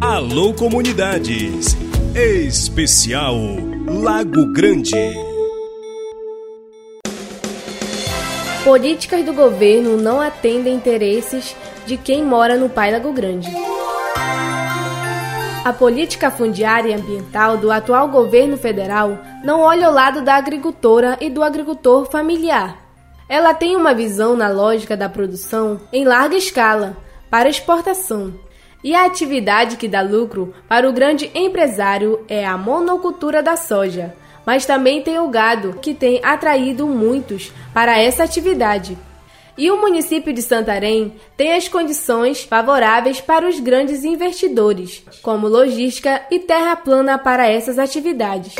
Alô Comunidades. Especial Lago Grande. Políticas do governo não atendem interesses de quem mora no Pai Lago Grande. A política fundiária e ambiental do atual governo federal não olha ao lado da agricultora e do agricultor familiar. Ela tem uma visão na lógica da produção em larga escala, para exportação. E a atividade que dá lucro para o grande empresário é a monocultura da soja, mas também tem o gado, que tem atraído muitos para essa atividade. E o município de Santarém tem as condições favoráveis para os grandes investidores, como logística e terra plana para essas atividades.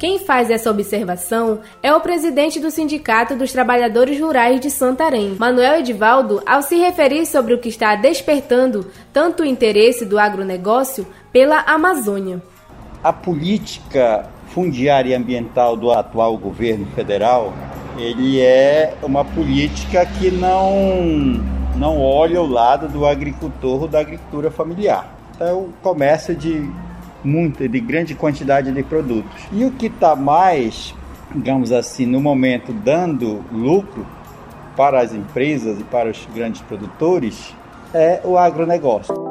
Quem faz essa observação é o presidente do Sindicato dos Trabalhadores Rurais de Santarém, Manuel Edivaldo, ao se referir sobre o que está despertando tanto o interesse do agronegócio pela Amazônia. A política fundiária e ambiental do atual governo federal, ele é uma política que não não olha o lado do agricultor ou da agricultura familiar. Então, comércio de muita, de grande quantidade de produtos. E o que está mais, digamos assim, no momento dando lucro para as empresas e para os grandes produtores é o agronegócio.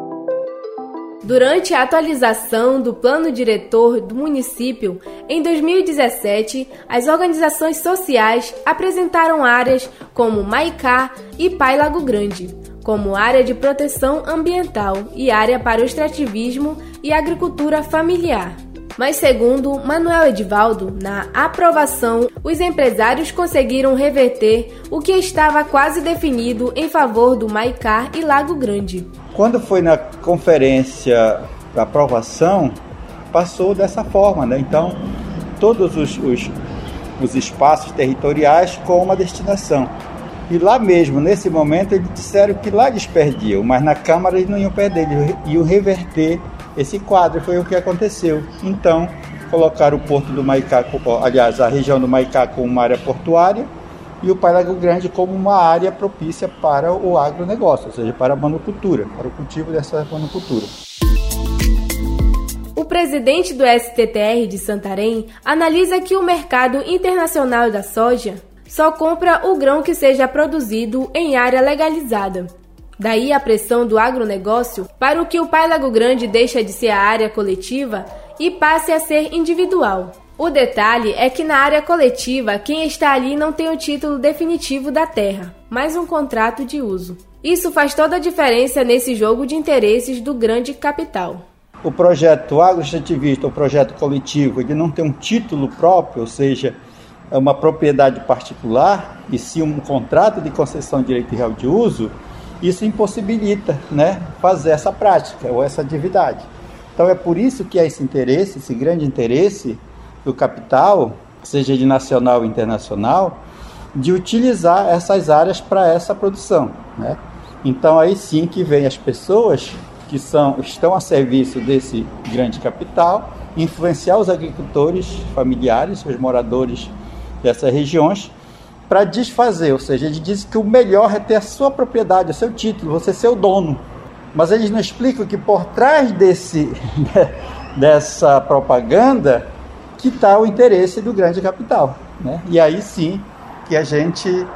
Durante a atualização do plano diretor do município, em 2017, as organizações sociais apresentaram áreas como Maicá e Pai Lago Grande, como área de proteção ambiental e área para o extrativismo e agricultura familiar. Mas, segundo Manuel Edivaldo, na aprovação, os empresários conseguiram reverter o que estava quase definido em favor do Maicá e Lago Grande. Quando foi na conferência da aprovação, passou dessa forma, né? Então, todos os, os, os espaços territoriais com uma destinação. E lá mesmo, nesse momento, eles disseram que lá eles perdiam, mas na Câmara eles não iam perder, eles iam reverter esse quadro. Foi o que aconteceu. Então, colocaram o Porto do Maicá, aliás, a região do Maicá como uma área portuária e o Parago Grande como uma área propícia para o agronegócio, ou seja, para a monocultura, para o cultivo dessa monocultura. O presidente do STTR de Santarém analisa que o mercado internacional da soja só compra o grão que seja produzido em área legalizada. Daí a pressão do agronegócio para o que o Pai Lago Grande deixa de ser a área coletiva e passe a ser individual. O detalhe é que na área coletiva, quem está ali não tem o título definitivo da terra, mas um contrato de uso. Isso faz toda a diferença nesse jogo de interesses do grande capital. O projeto agroextrativista, o projeto coletivo, ele não tem um título próprio, ou seja, uma propriedade particular e sim um contrato de concessão de direito real de uso, isso impossibilita né, fazer essa prática ou essa atividade. Então é por isso que há esse interesse, esse grande interesse do capital, seja de nacional ou internacional, de utilizar essas áreas para essa produção. Né? Então aí sim que vem as pessoas que são, estão a serviço desse grande capital, influenciar os agricultores familiares, os moradores dessas regiões para desfazer, ou seja, eles dizem que o melhor é ter a sua propriedade, o seu título, você ser o dono. Mas eles não explicam que por trás desse, dessa propaganda que está o interesse do grande capital. Né? E aí sim que a gente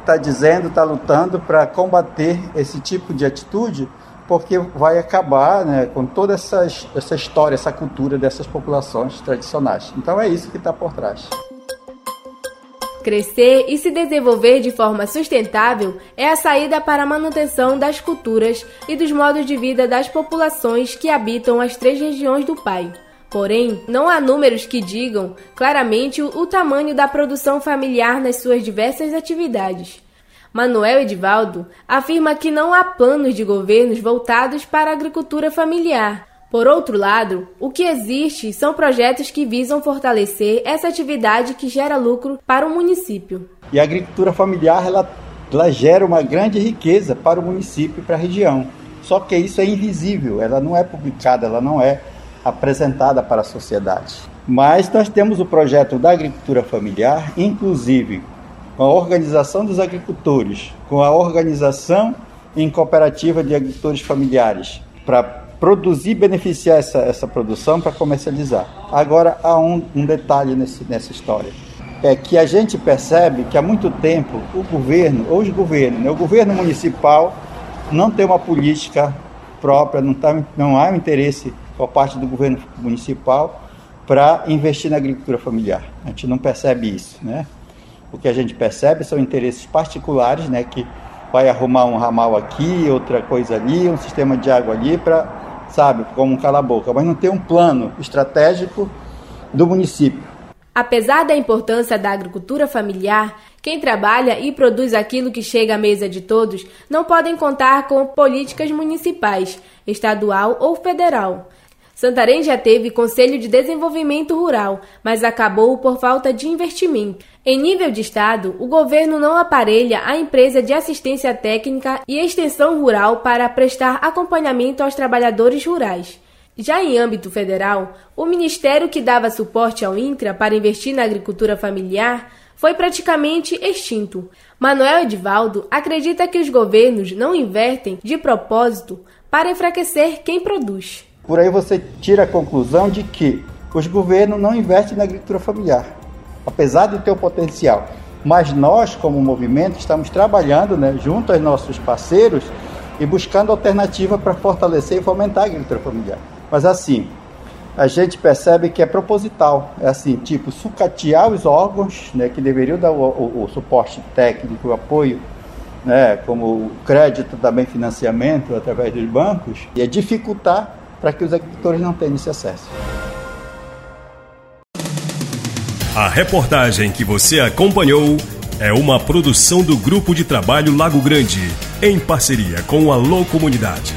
está dizendo, está lutando para combater esse tipo de atitude, porque vai acabar né, com toda essa, essa história, essa cultura dessas populações tradicionais. Então é isso que está por trás. Crescer e se desenvolver de forma sustentável é a saída para a manutenção das culturas e dos modos de vida das populações que habitam as três regiões do Pai. Porém, não há números que digam claramente o, tamanho da produção familiar nas suas diversas atividades. Manuel Edivaldo afirma que não há planos de governos voltados para a agricultura familiar, por outro lado, o que existe são projetos que visam fortalecer essa atividade que gera lucro para o município. E a agricultura familiar ela, ela gera uma grande riqueza para o município e para a região. Só que isso é invisível, ela não é publicada, ela não é apresentada para a sociedade. Mas nós temos o projeto da agricultura familiar, inclusive com a organização dos agricultores, com a organização em cooperativa de agricultores familiares para produzir beneficiar essa, essa produção para comercializar. Agora, há um, um detalhe nesse, nessa história. É que a gente percebe que há muito tempo o governo, ou os governos, né, o governo municipal não tem uma política própria, não, tá, não há um interesse por parte do governo municipal para investir na agricultura familiar. A gente não percebe isso, né? O que a gente percebe são interesses particulares, né, que vai arrumar um ramal aqui, outra coisa ali, um sistema de água ali para, sabe, como um cala-boca, mas não tem um plano estratégico do município. Apesar da importância da agricultura familiar, quem trabalha e produz aquilo que chega à mesa de todos não podem contar com políticas municipais, estadual ou federal. Santarém já teve Conselho de Desenvolvimento Rural, mas acabou por falta de investimento. Em nível de Estado, o governo não aparelha a empresa de assistência técnica e extensão rural para prestar acompanhamento aos trabalhadores rurais. Já em âmbito federal, o ministério que dava suporte ao INCRA para investir na agricultura familiar foi praticamente extinto. Manuel Edivaldo acredita que os governos não invertem de propósito para enfraquecer quem produz. Por aí você tira a conclusão de que os governos não investem na agricultura familiar, apesar de ter o potencial. Mas nós, como movimento, estamos trabalhando né, junto aos nossos parceiros e buscando alternativa para fortalecer e fomentar a agricultura familiar. Mas assim, a gente percebe que é proposital, é assim, tipo, sucatear os órgãos né, que deveriam dar o, o, o suporte técnico, o apoio né, como o crédito, também financiamento através dos bancos, e é dificultar para que os agricultores não tenham esse acesso. A reportagem que você acompanhou é uma produção do Grupo de Trabalho Lago Grande, em parceria com a Alô Comunidade.